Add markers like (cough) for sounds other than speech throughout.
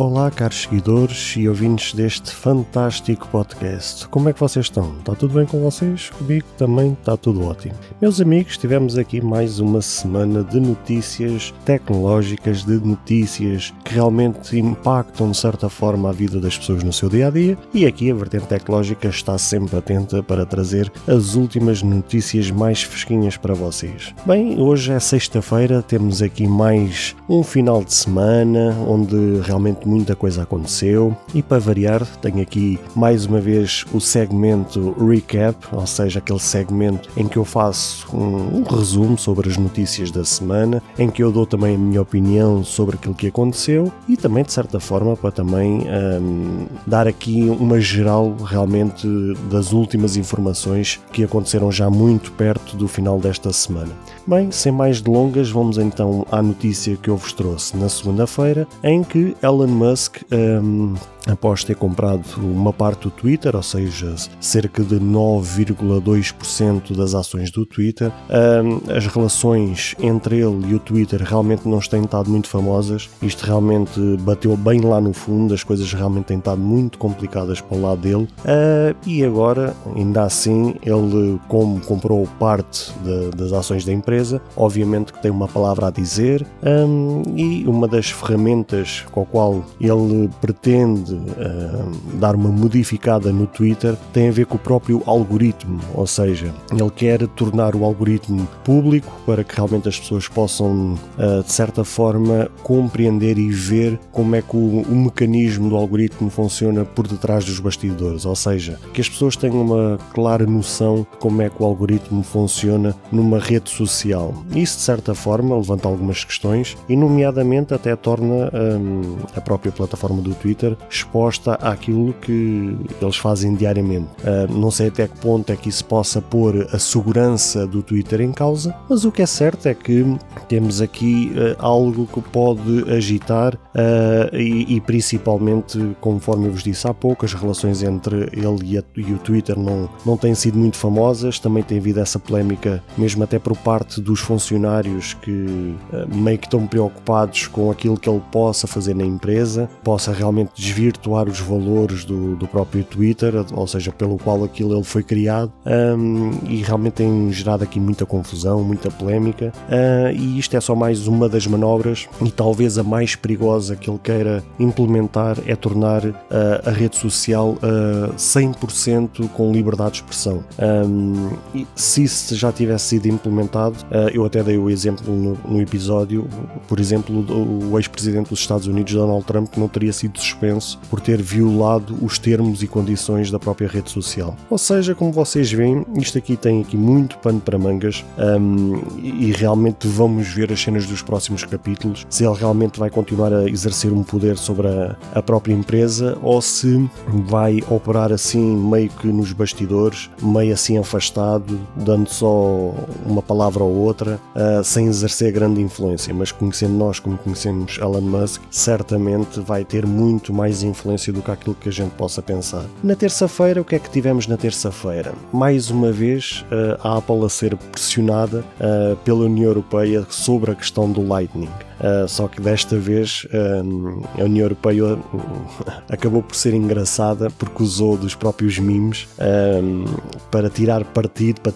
Olá, caros seguidores e ouvintes deste fantástico podcast. Como é que vocês estão? Está tudo bem com vocês? Comigo também está tudo ótimo. Meus amigos, tivemos aqui mais uma semana de notícias tecnológicas, de notícias que realmente impactam de certa forma a vida das pessoas no seu dia a dia. E aqui a vertente tecnológica está sempre atenta para trazer as últimas notícias mais fresquinhas para vocês. Bem, hoje é sexta-feira, temos aqui mais um final de semana onde realmente muita coisa aconteceu e para variar tenho aqui mais uma vez o segmento recap, ou seja, aquele segmento em que eu faço um, um resumo sobre as notícias da semana, em que eu dou também a minha opinião sobre aquilo que aconteceu e também de certa forma para também um, dar aqui uma geral realmente das últimas informações que aconteceram já muito perto do final desta semana. Bem, sem mais delongas, vamos então à notícia que eu vos trouxe na segunda-feira, em que Elon Musk um, após ter comprado uma parte do Twitter, ou seja, cerca de 9,2% das ações do Twitter. As relações entre ele e o Twitter realmente não têm estado muito famosas. Isto realmente bateu bem lá no fundo, as coisas realmente têm estado muito complicadas para o lado dele. Ah, e agora, ainda assim, ele, como comprou parte de, das ações da empresa, obviamente que tem uma palavra a dizer e uma das ferramentas com a qual ele pretende uh, dar uma modificada no Twitter tem a ver com o próprio algoritmo, ou seja, ele quer tornar o algoritmo público para que realmente as pessoas possam, uh, de certa forma, compreender e ver como é que o, o, mecanismo do algoritmo funciona por detrás dos bastidores, ou seja, que as pessoas tenham uma clara noção de como é que o algoritmo funciona numa rede social. Isso, de certa forma, levanta algumas questões e, nomeadamente, até torna um, a própria plataforma do Twitter exposta àquilo que eles fazem diariamente. Uh, não sei até que ponto é que isso possa pôr a segurança do Twitter em causa, mas o que é certo é que temos aqui uh, algo que pode agitar uh, e, e, principalmente, conforme eu vos disse há pouco, as relações entre ele e, a, e, o Twitter não, não têm sido muito famosas, também tem havido essa polémica, mesmo até por parte dos funcionários que meio que estão preocupados com aquilo que ele possa fazer na empresa, possa realmente desvirtuar os valores do, do próprio Twitter, ou seja, pelo qual aquilo ele foi criado, um, e realmente tem gerado aqui muita confusão, muita polémica, uh, e isto é só mais uma das manobras, e talvez a mais perigosa que ele queira implementar é tornar uh, a rede social uh, 100% com liberdade de expressão. Um, se isso já tivesse sido implementado, eu até dei o exemplo no, episódio, por exemplo, o, o ex-presidente dos Estados Unidos, Donald Trump, que não teria sido suspenso por ter violado os termos e condições da própria rede social. Ou seja, como vocês veem, isto aqui tem aqui muito pano para mangas um, e realmente vamos ver as cenas dos próximos capítulos, se ele realmente vai continuar a exercer um poder sobre a, a própria empresa ou se vai operar assim meio que nos bastidores, meio assim afastado, dando só uma palavra ou outra, uh, sem exercer grande influência. Mas conhecendo nós como conhecemos Elon Musk, certamente vai ter muito mais influência do que aquilo que a gente possa pensar. Na terça-feira, o que é que tivemos na terça-feira? Mais uma vez, eh, a Apple a ser pressionada eh, pela União Europeia sobre a questão do Lightning. Uh, só que desta vez uh, a União Europeia uh, (laughs) acabou por ser engraçada porque usou dos próprios memes para tirar partido, para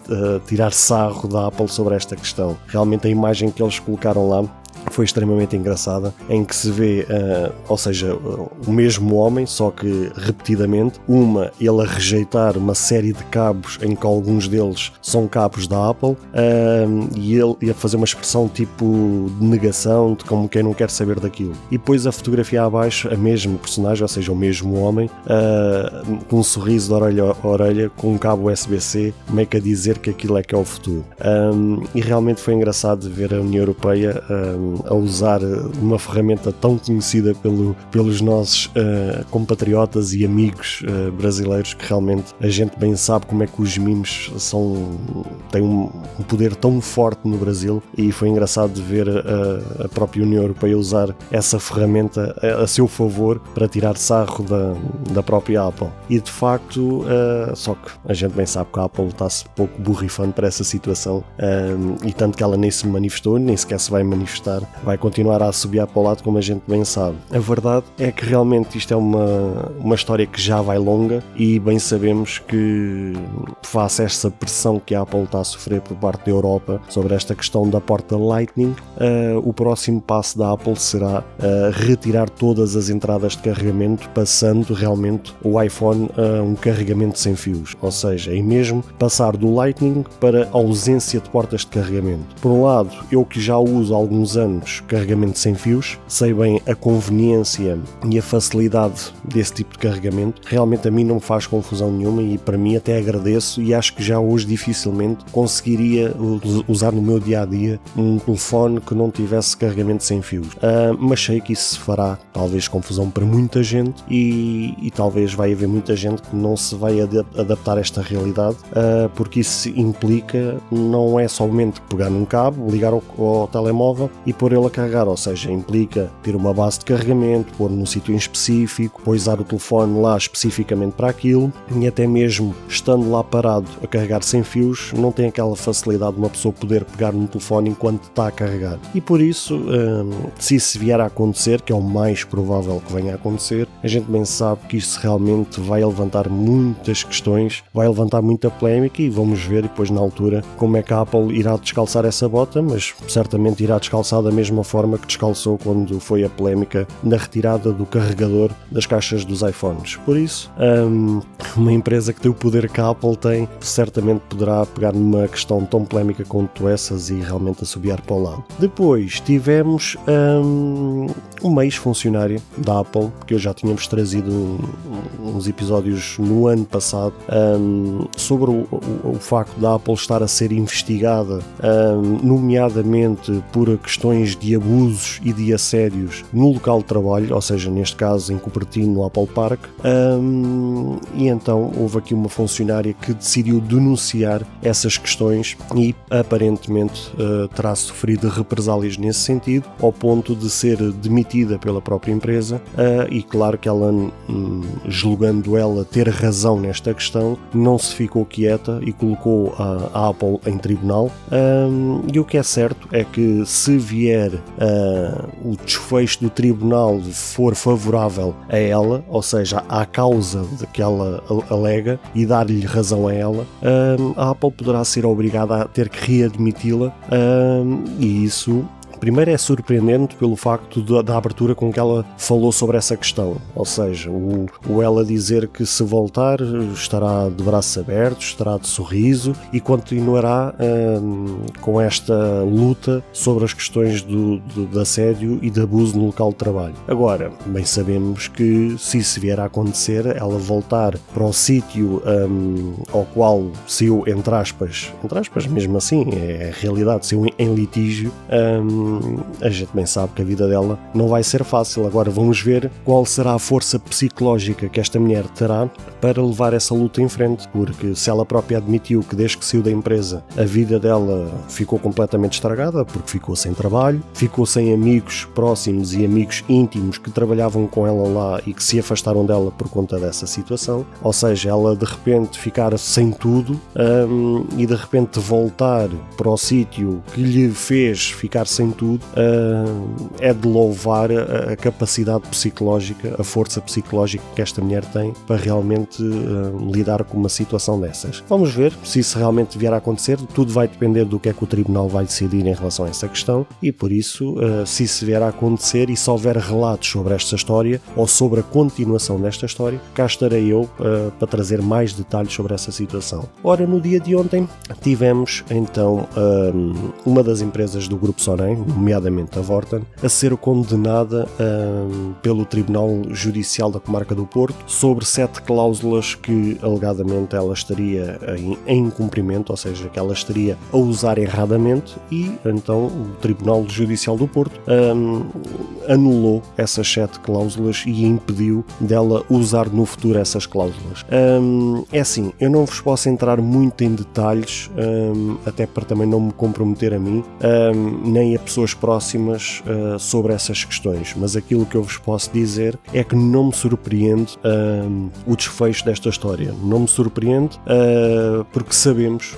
tirar sarro da Apple sobre esta questão. Realmente a imagem que eles colocaram lá foi extremamente engraçada, em que se vê, uh, ou seja, uh, o mesmo homem, só que repetidamente, uma, ele a rejeitar uma série de cabos em que alguns deles são cabos da Apple, uh, e ele ia fazer uma expressão tipo de negação, de como quem não quer saber daquilo. E depois a fotografia abaixo, a mesma personagem, ou seja, o mesmo homem, com um sorriso de orelha a orelha, com um cabo USB-C, meio que a dizer que aquilo é que é o futuro. Um, e realmente foi engraçado ver a União Europeia. Um, a usar uma ferramenta tão conhecida pelo, pelos nossos uh, compatriotas e amigos uh, brasileiros que realmente a gente bem sabe como é que os mimos são, têm um, um poder tão forte no Brasil e foi engraçado ver a, a própria União Europeia usar essa ferramenta a, a, seu favor para tirar sarro da, da própria Apple. E de facto, uh, só que a gente bem sabe que a Apple está-se pouco borrifando para essa situação e tanto que ela nem se manifestou, nem sequer se vai manifestar, vai continuar a subir para o lado como a gente bem sabe. A verdade é que realmente isto é uma, uma história que já vai longa e bem sabemos que face a esta pressão que a Apple está a sofrer por parte da Europa sobre esta questão da porta Lightning, uh, o próximo passo da Apple será uh, retirar todas as entradas de carregamento, passando realmente o iPhone a um carregamento sem fios, ou seja, é mesmo passar do Lightning para ausência de portas de carregamento. Por um lado, eu que já uso há alguns anos carregamento sem fios, sei bem a conveniência e a facilidade desse tipo de carregamento. Realmente a mim não faz confusão nenhuma e para mim até agradeço e acho que já hoje dificilmente conseguiria usar no meu dia a dia um telefone que não tivesse carregamento sem fios. Uh, mas sei que isso fará talvez confusão para muita gente e, e, talvez vai haver muita gente que não se vai adaptar a esta realidade uh, porque isso implica não é somente pegar num cabo, ligar ao, ao telemóvel e pôr ele a carregar, ou seja, implica ter uma base de carregamento, pôr num sítio em específico, usar o telefone lá especificamente para aquilo e até mesmo estando lá parado a carregar sem fios, não tem aquela facilidade de uma pessoa poder pegar no telefone enquanto está a carregar. E por isso, hum, se isso vier a acontecer, que é o mais provável que venha a acontecer, a gente bem sabe que isso realmente vai levantar muitas questões, vai levantar muita polémica e vamos ver depois na altura como é que a Apple irá descalçar essa bota, mas certamente irá descalçar da mesma forma que descalçou quando foi a polémica na retirada do carregador das caixas dos iPhones. Por isso, um, uma empresa que tem o poder que a Apple tem, certamente poderá pegar numa questão tão polémica quanto essas e realmente assobiar para o lado. Depois tivemos um, uma ex-funcionária da Apple, que eu já tínhamos trazido uns episódios no ano passado, um, sobre o, o, o, facto da Apple estar a ser investigada, um, nomeadamente por questões de abusos e de assédios no local de trabalho, ou seja, neste caso em Cupertino, no Apple Park, um, e então houve aqui uma funcionária que decidiu denunciar essas questões e aparentemente uh, terá sofrido represálias nesse sentido, ao ponto de ser demitida pela própria empresa, uh, e claro que ela, um, julgando ela ter razão nesta questão, não se ficou quieta e colocou a, a Apple em tribunal. Um, e o que é certo é que se vier uh, o desfecho do tribunal for favorável a ela, ou seja, à causa de que ela alega e dar-lhe razão a ela, a Apple poderá ser obrigada a ter que readmiti-la e isso Primeiro é surpreendente pelo facto da, da, abertura com que ela falou sobre essa questão, ou seja, o, o ela dizer que se voltar estará de braços abertos, estará de sorriso e continuará hum, com esta luta sobre as questões do, do, de assédio e de abuso no local de trabalho. Agora, bem sabemos que se isso vier a acontecer, ela voltar para o sítio hum, ao qual saiu, entre aspas, entre aspas, mesmo assim, é a realidade, saiu em litígio. Hum, a gente bem sabe que a vida dela não vai ser fácil. Agora vamos ver qual será a força psicológica que esta mulher terá para levar essa luta em frente, porque se ela própria admitiu que desde que saiu da empresa a vida dela ficou completamente estragada, porque ficou sem trabalho, ficou sem amigos próximos e amigos íntimos que trabalhavam com ela lá e que se afastaram dela por conta dessa situação, ou seja, ela de repente ficar sem tudo um, e de repente voltar para o sítio que lhe fez ficar sem tudo, uh, é de louvar a, a, capacidade psicológica, a força psicológica que esta mulher tem para realmente uh, lidar com uma situação dessas. Vamos ver se isso realmente vier a acontecer, tudo vai depender do que é que o Tribunal vai decidir em relação a essa questão e por isso, uh, se isso vier a acontecer e se houver relatos sobre esta história ou sobre a continuação desta história, cá estarei eu para trazer mais detalhes sobre essa situação. Ora, no dia de ontem tivemos então uma das empresas do Grupo Sonem, nomeadamente a Vorten, a ser condenada um, pelo Tribunal Judicial da Comarca do Porto sobre sete cláusulas que alegadamente ela estaria em, cumprimento, ou seja, que ela estaria a usar erradamente e então o Tribunal Judicial do Porto um, anulou essas sete cláusulas e impediu dela usar no futuro essas cláusulas. Um, é assim, eu não vos posso entrar muito em detalhes, um, até para também não me comprometer a mim, nem a pessoas próximas uh, sobre essas questões, mas aquilo que eu vos posso dizer é que não me surpreende o desfecho desta história. Não me surpreende uh, porque sabemos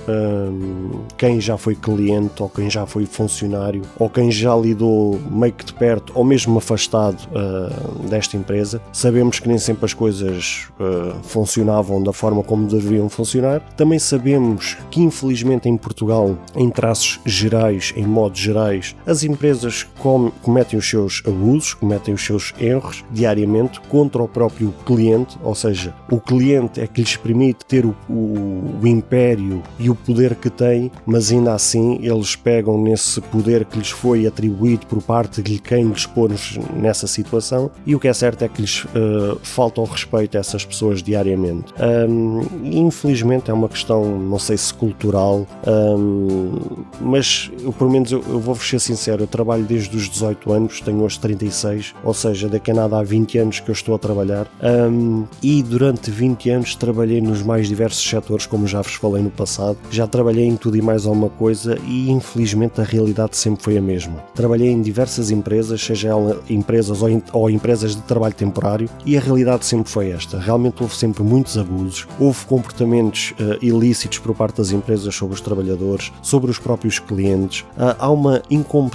quem já foi cliente ou quem já foi funcionário ou quem já lidou meio que de perto ou mesmo afastado uh, desta empresa. Sabemos que nem sempre as coisas uh, funcionavam da forma como deveriam funcionar. Também sabemos que, infelizmente, em Portugal, em traços gerais, em modos gerais, as empresas com cometem os seus abusos, cometem os seus erros diariamente contra o próprio cliente, ou seja, o cliente é que lhes permite ter o, o, o império e o poder que tem, mas ainda assim eles pegam nesse poder que lhes foi atribuído por parte de quem lhes pôs nessa situação e o que é certo é que lhes uh, falta o respeito a essas pessoas diariamente. Um, infelizmente é uma questão, não sei se cultural, um, mas eu, pelo menos eu, eu vou-vos ser sincero, eu trabalho desde os 18 anos, tenho hoje 36, ou seja, daqui a nada há 20 anos que eu estou a trabalhar um, e durante 20 anos trabalhei nos mais diversos setores, como já vos falei no passado, já trabalhei em tudo e mais alguma coisa e infelizmente a realidade sempre foi a mesma. Trabalhei em diversas empresas, seja empresas ou, ou empresas de trabalho temporário, e a realidade sempre foi esta. Realmente houve sempre muitos abusos, houve comportamentos uh, ilícitos por parte das empresas sobre os trabalhadores, sobre os próprios clientes. Uh, há uma incompetência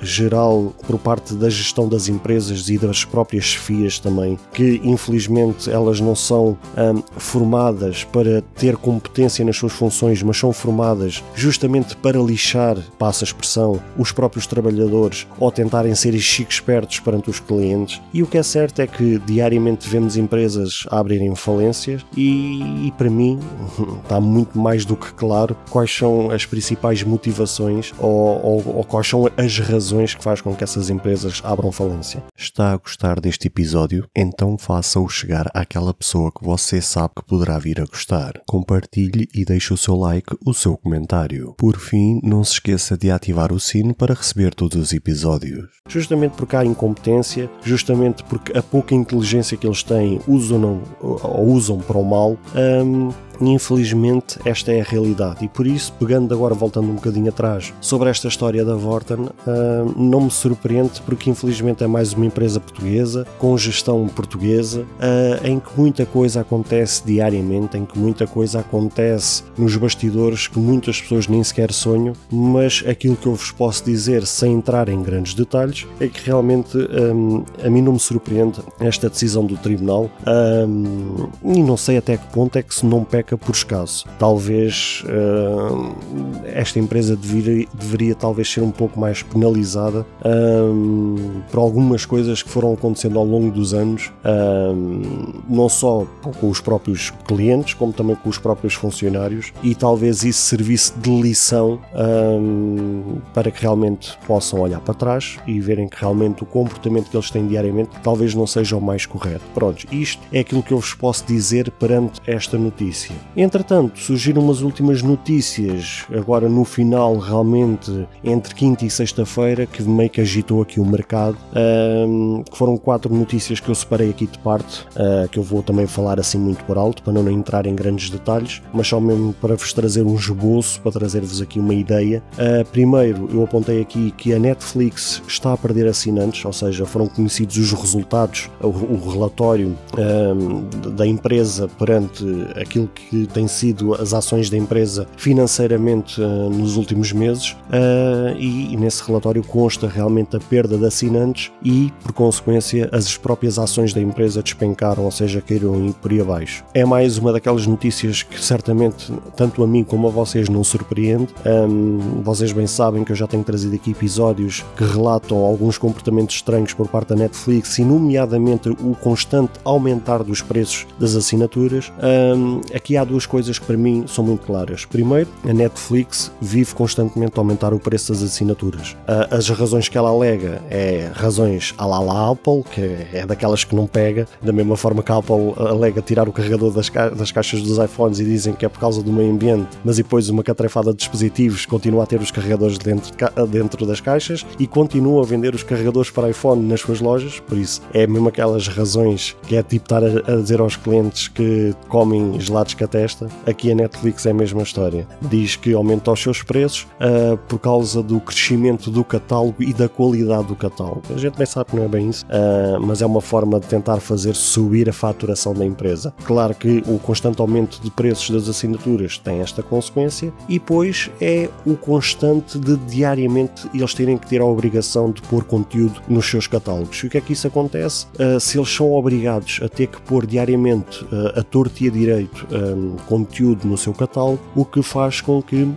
geral por parte da gestão das empresas e das próprias chefias também, que infelizmente elas não são um, formadas para ter competência nas suas funções, mas são formadas justamente para lixar, passa a expressão, os próprios trabalhadores ou tentarem ser chiques espertos perante os clientes. E o que é certo é que diariamente vemos empresas abrirem falências e, e para mim (laughs) está muito mais do que claro quais são as principais motivações ou, ou, ou quais são as razões que faz com que essas empresas abram falência. Está a gostar deste episódio? Então faça-o chegar àquela pessoa que você sabe que poderá vir a gostar. Compartilhe e deixe o seu like, o seu comentário. Por fim, não se esqueça de ativar o sino para receber todos os episódios. Justamente porque há incompetência, justamente porque a pouca inteligência que eles têm usam ou usam para o mal, hum, Infelizmente, esta é a realidade. E por isso, pegando agora, voltando um bocadinho atrás, sobre esta história da Vorten, uh, não me surpreende porque, infelizmente, é mais uma empresa portuguesa, com gestão portuguesa, uh, em que muita coisa acontece diariamente, em que muita coisa acontece nos bastidores que muitas pessoas nem sequer sonham, mas aquilo que eu vos posso dizer, sem entrar em grandes detalhes, é que realmente um, a mim não me surpreende esta decisão do Tribunal um, e não sei até que ponto é que se não por escasso. Talvez uh, esta empresa deveria, deveria, talvez ser um pouco mais penalizada um, por algumas coisas que foram acontecendo ao longo dos anos, um, não só com os próprios clientes, como também com os próprios funcionários, e talvez isso servisse de lição para que realmente possam olhar para trás e verem que realmente o comportamento que eles têm diariamente talvez não seja o mais correto. Pronto, isto é aquilo que eu vos posso dizer perante esta notícia. Entretanto, surgiram umas últimas notícias, agora no final, realmente, entre quinta e sexta-feira, que meio que agitou aqui o mercado, um, que foram quatro notícias que eu separei aqui de parte, uh, que eu vou também falar assim muito por alto, para não entrar em grandes detalhes, mas só mesmo para vos trazer um esboço, para trazer-vos aqui uma ideia. Uh, primeiro, eu apontei aqui que a Netflix está a perder assinantes, ou seja, foram conhecidos os resultados, o, o relatório um, da empresa perante aquilo que que têm sido as ações da empresa financeiramente uh, nos últimos meses uh, e, e, nesse relatório consta realmente a perda de assinantes e, por consequência, as próprias ações da empresa despencaram, ou seja, caíram por aí abaixo. É mais uma daquelas notícias que certamente tanto a mim como a vocês não surpreende. Um, vocês bem sabem que eu já tenho trazido aqui episódios que relatam alguns comportamentos estranhos por parte da Netflix e, nomeadamente, o constante aumentar dos preços das assinaturas. Um, aqui aqui há duas coisas que para mim são muito claras. Primeiro, a Netflix vive constantemente a aumentar o preço das assinaturas. As razões que ela alega é razões à la Apple, que é daquelas que não pega, da mesma forma que a Apple alega tirar o carregador das, ca das caixas dos iPhones e dizem que é por causa do meio ambiente, mas depois uma catrefada de dispositivos continua a ter os carregadores dentro, de dentro das caixas e continua a vender os carregadores para iPhone nas suas lojas, por isso é mesmo aquelas razões que é tipo estar a, a dizer aos clientes que comem gelados a testa. Aqui a Netflix é a mesma história. Diz que aumenta os seus preços uh, por causa do crescimento do catálogo e da qualidade do catálogo. A gente bem sabe que não é bem isso, uh, mas é uma forma de tentar fazer subir a faturação da empresa. Claro que o constante aumento de preços das assinaturas tem esta consequência e depois é o constante de diariamente eles terem que ter a obrigação de pôr conteúdo nos seus catálogos. E o que é que isso acontece? Uh, se eles são obrigados a ter que pôr diariamente a torto e a direito conteúdo no seu catálogo, o que faz com que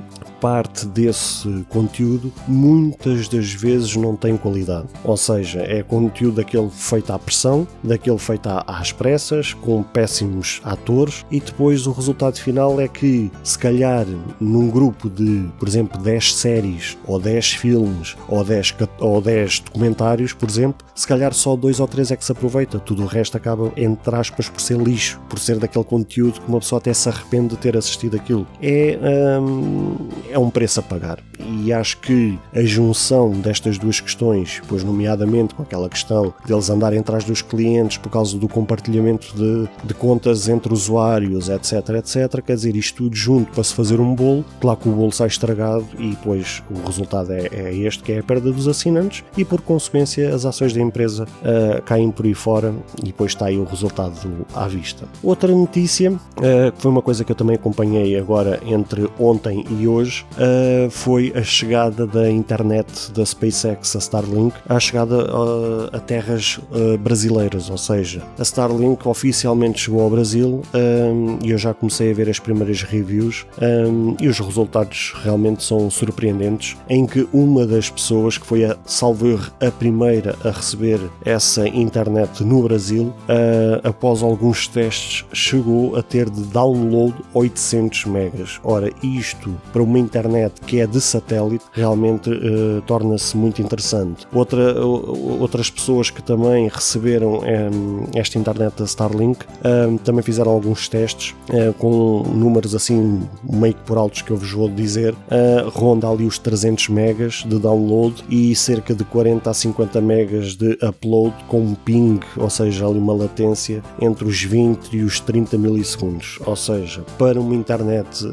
parte desse conteúdo muitas das vezes não tem qualidade. Ou seja, é conteúdo daquele feito à pressão, daquele feito às pressas, com péssimos atores, e depois o resultado final é que, se calhar, num grupo de, por exemplo, 10 séries, ou 10 filmes, ou 10, ou 10 documentários, por exemplo, se calhar só dois ou três é que se aproveita, tudo o resto acaba, entre aspas, por ser lixo, por ser daquele conteúdo que uma pessoa até se arrepende de ter assistido aquilo. É, hum, é um preço a pagar. E acho que a junção destas duas questões, pois nomeadamente com aquela questão deles andarem atrás dos clientes por causa do compartilhamento de, de contas entre usuários, etc, etc, quer dizer, isto tudo junto para se fazer um bolo, claro que o bolo sai estragado e depois o resultado é, é este, que é a perda dos assinantes e por consequência as ações da empresa uh, caem por aí fora e depois está aí o resultado à vista. Outra notícia, uh, que foi uma coisa que eu também acompanhei agora entre ontem e hoje, uh, foi a chegada da internet da SpaceX, a Starlink, à chegada uh, a terras uh, brasileiras, ou seja, a Starlink oficialmente chegou ao Brasil um, e eu já comecei a ver as primeiras reviews um, e os resultados realmente são surpreendentes, em que uma das pessoas que foi a salvo a primeira a receber essa internet no Brasil, após alguns testes, chegou a ter de download 800 megas. Ora, isto para uma internet que é de satélite realmente uh, torna-se muito interessante. Outra, outras pessoas que também receberam um, esta internet da Starlink um, também fizeram alguns testes uh, com números assim meio que por altos que eu vos vou dizer, ronda ali os 300 megas de download e cerca de 40 a 50 megas de upload com um ping, ou seja, ali uma latência entre os 20 e os 30 milissegundos. Ou seja, para uma internet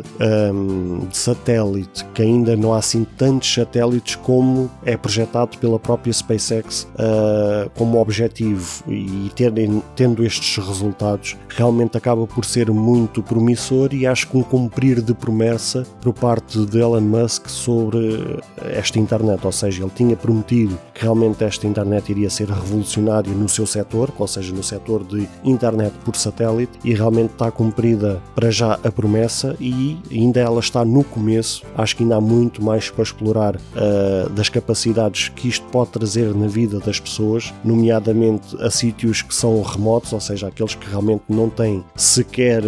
um, de satélite que ainda não há assim tantos satélites como é projetado pela própria SpaceX uh, como objetivo. E terem, tendo estes resultados realmente acaba por ser muito promissor e acho que um cumprir de promessa por parte de Elon Musk sobre esta internet, ou seja, ele tinha prometido que realmente esta internet iria ser revolucionária no seu setor, ou seja, no setor de internet por satélite e realmente está cumprida para já a promessa e ainda ela está no começo, acho que ainda há muito mais para explorar uh, das capacidades que isto pode trazer na vida das pessoas, nomeadamente a sítios que são remotos, ou seja, aqueles que realmente não têm sequer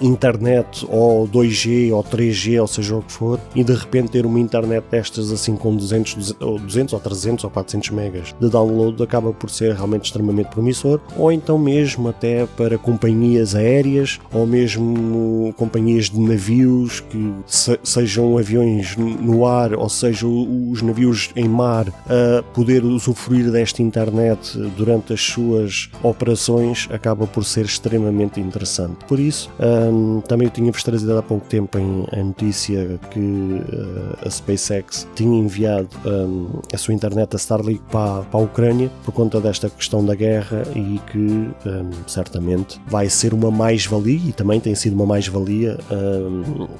internet ou 2G ou 3G, ou seja o que for, e de repente ter uma internet destas assim com 200, 200 ou 300 ou 400 megas de download acaba por ser realmente extremamente promissor, ou então mesmo até para companhias aéreas ou mesmo companhias de navios que se, sejam aviões no ar, ou seja, os navios em mar, a poder usufruir desta internet durante as suas operações acaba por ser extremamente interessante. Por isso, um, também eu tinha-vos trazido há pouco tempo em, a notícia que uh, a SpaceX tinha enviado um, a sua internet a Starlink para, para, a Ucrânia por conta desta questão da guerra e que um, certamente vai ser uma mais-valia e também tem sido uma mais-valia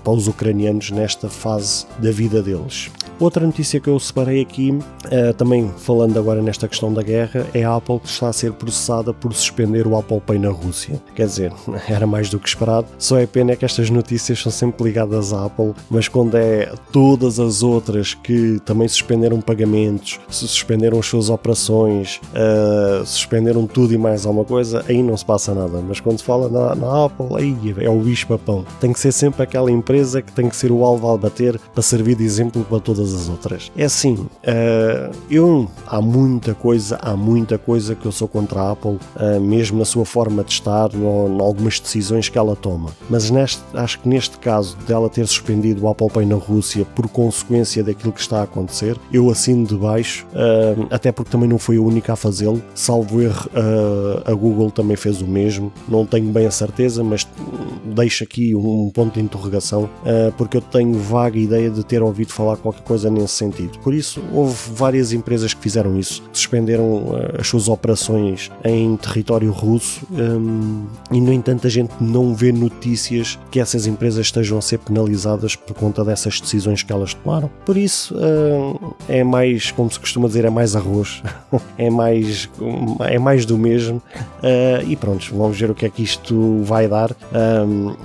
para os ucranianos nesta fase da vida deles. Outra notícia que eu separei aqui, uh, também falando agora nesta questão da guerra, é a Apple que está a ser processada por suspender o Apple Pay na Rússia. Quer dizer, (laughs) era mais do que esperado, só é pena que estas notícias são sempre ligadas à Apple, mas quando é todas as outras que também suspenderam pagamentos, suspenderam as suas operações, uh, suspenderam tudo e mais alguma coisa, aí não se passa nada. Mas quando se fala na, na Apple, aí é o bicho papão. Tem que ser sempre aquela empresa que tem que ser o alvo a bater para servir de exemplo para todas as outras. É assim, uh, eu há muita coisa, há muita coisa que eu sou contra a Apple, uh, mesmo na sua forma de estar, em algumas decisões que ela toma. Mas neste, acho que neste caso dela ter suspendido o Apple Pay na Rússia por consequência daquilo que está a acontecer, eu assino de baixo, uh, até porque também não foi a única a fazê-lo, salvo erro, a Google também fez o mesmo, não tenho bem a certeza, mas deixo aqui um ponto de interrogação, porque eu tenho vaga ideia de ter ouvido falar qualquer coisa nesse sentido. Por isso, houve várias empresas que fizeram isso, suspenderam as suas operações em território russo um, e, no entanto, a gente não vê notícias que essas empresas estejam a ser penalizadas por conta dessas decisões que elas tomaram. Por isso, um, é mais, como se costuma dizer, é mais arroz, (laughs) é mais, é mais do mesmo. Uh, e pronto, vamos ver o que é que isto vai dar. Um,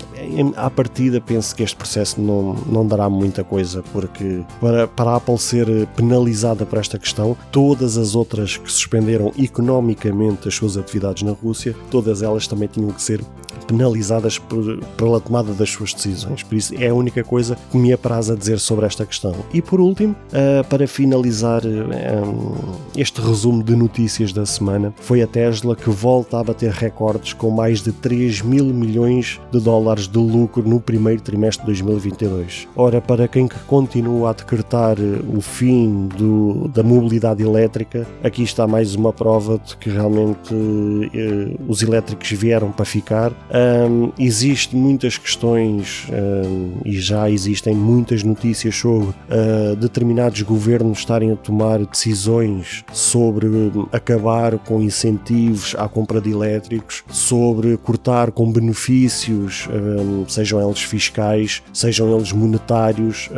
à partida, penso que este processo não, não dará muita coisa, porque para, para a Apple ser penalizada por esta questão, todas as outras que suspenderam economicamente as suas atividades na Rússia, todas elas também tinham que ser penalizadas por, pela tomada das suas decisões. Por isso é a única coisa que me apraz a dizer sobre esta questão. E por último, uh, para finalizar um, este resumo de notícias da semana, foi a Tesla que volta a bater recordes com mais de 3 mil milhões de dólares de lucro no primeiro trimestre de 2022. Ora, para quem que continua a decretar o fim do, da mobilidade elétrica, aqui está mais uma prova de que realmente uh, os elétricos vieram para ficar um, Existem muitas questões um, e já existem muitas notícias sobre uh, determinados governos estarem a tomar decisões sobre acabar com incentivos à compra de elétricos, sobre cortar com benefícios, um, sejam eles fiscais, sejam eles monetários,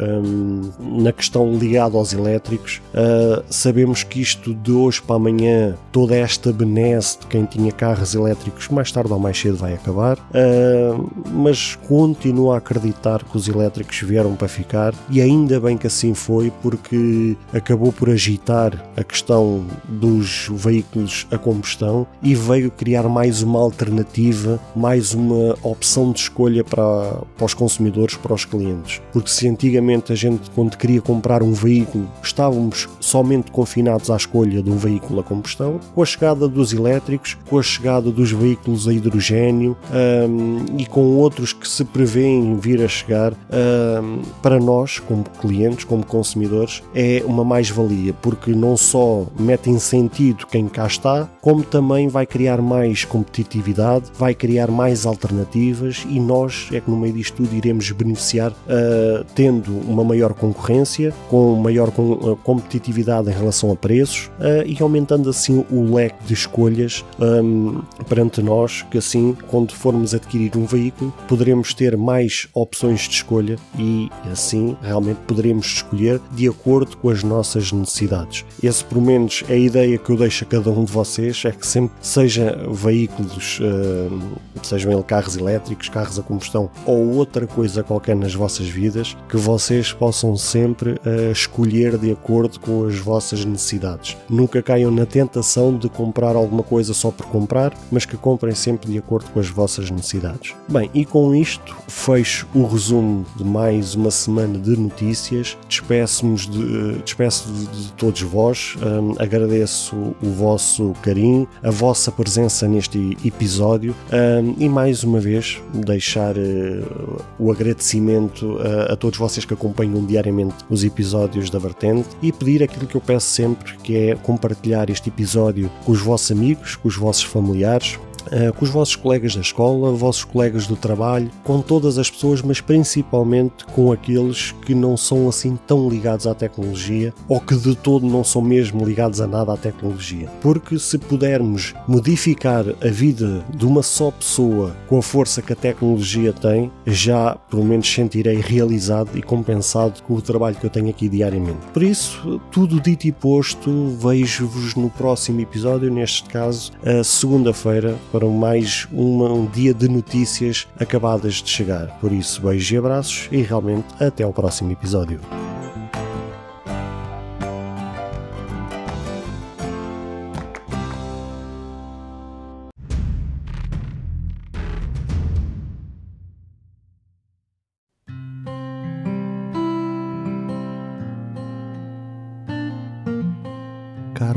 na questão ligada aos elétricos. Uh, sabemos que isto de hoje para amanhã, toda esta benesse de quem tinha carros elétricos, mais tarde ou mais cedo vai acabar acabar, uh, mas continuo a acreditar que os elétricos vieram para ficar e ainda bem que assim foi, porque acabou por agitar a questão dos veículos a combustão e veio criar mais uma alternativa, mais uma opção de escolha para, para os consumidores, para os clientes. Porque se antigamente a gente, quando queria comprar um veículo, estávamos somente confinados à escolha de um veículo a combustão, com a chegada dos elétricos, com a chegada dos veículos a hidrogênio, um, e com outros que se prevêem vir a chegar, um, para nós, como clientes, como consumidores, é uma mais-valia, porque não só mete em sentido quem cá está, como também vai criar mais competitividade, vai criar mais alternativas e nós é que no meio disto tudo iremos beneficiar uh, tendo uma maior concorrência, com maior com, uh, competitividade em relação a preços uh, e aumentando assim o leque de escolhas um, perante nós, que assim, quando formos adquirir um veículo, poderemos ter mais opções de escolha e assim realmente poderemos escolher de acordo com as nossas necessidades. Esse, pelo menos, é a ideia que eu deixo a cada um de vocês: é que sempre seja veículos, uh, sejam carros elétricos, carros a combustão ou outra coisa qualquer nas vossas vidas, que vocês possam sempre uh, escolher de acordo com as vossas necessidades. Nunca caiam na tentação de comprar alguma coisa só por comprar, mas que comprem sempre de acordo com as vossas vossas necessidades. Bem, e com isto fecho o resumo de mais uma semana de notícias. Despeço-me de, despeço de, de todos vós, um, agradeço o vosso carinho, a vossa presença neste episódio um, e mais uma vez deixar uh, o agradecimento a, a todos vocês que acompanham diariamente os episódios da Vertente e pedir aquilo que eu peço sempre, que é compartilhar este episódio com os vossos amigos, com os vossos familiares, uh, com os vossos colegas da escola, vossos colegas do trabalho, com todas as pessoas, mas principalmente com aqueles que não são assim tão ligados à tecnologia ou que de todo não são mesmo ligados a nada à tecnologia. Porque se pudermos modificar a vida de uma só pessoa com a força que a tecnologia tem, já pelo menos sentirei realizado e compensado com o trabalho que eu tenho aqui diariamente. Por isso, tudo dito e posto, vejo-vos no próximo episódio, neste caso, a segunda-feira, para mais uma, um dia de notícias acabadas de chegar. Por isso, beijos e abraços e realmente até ao próximo episódio.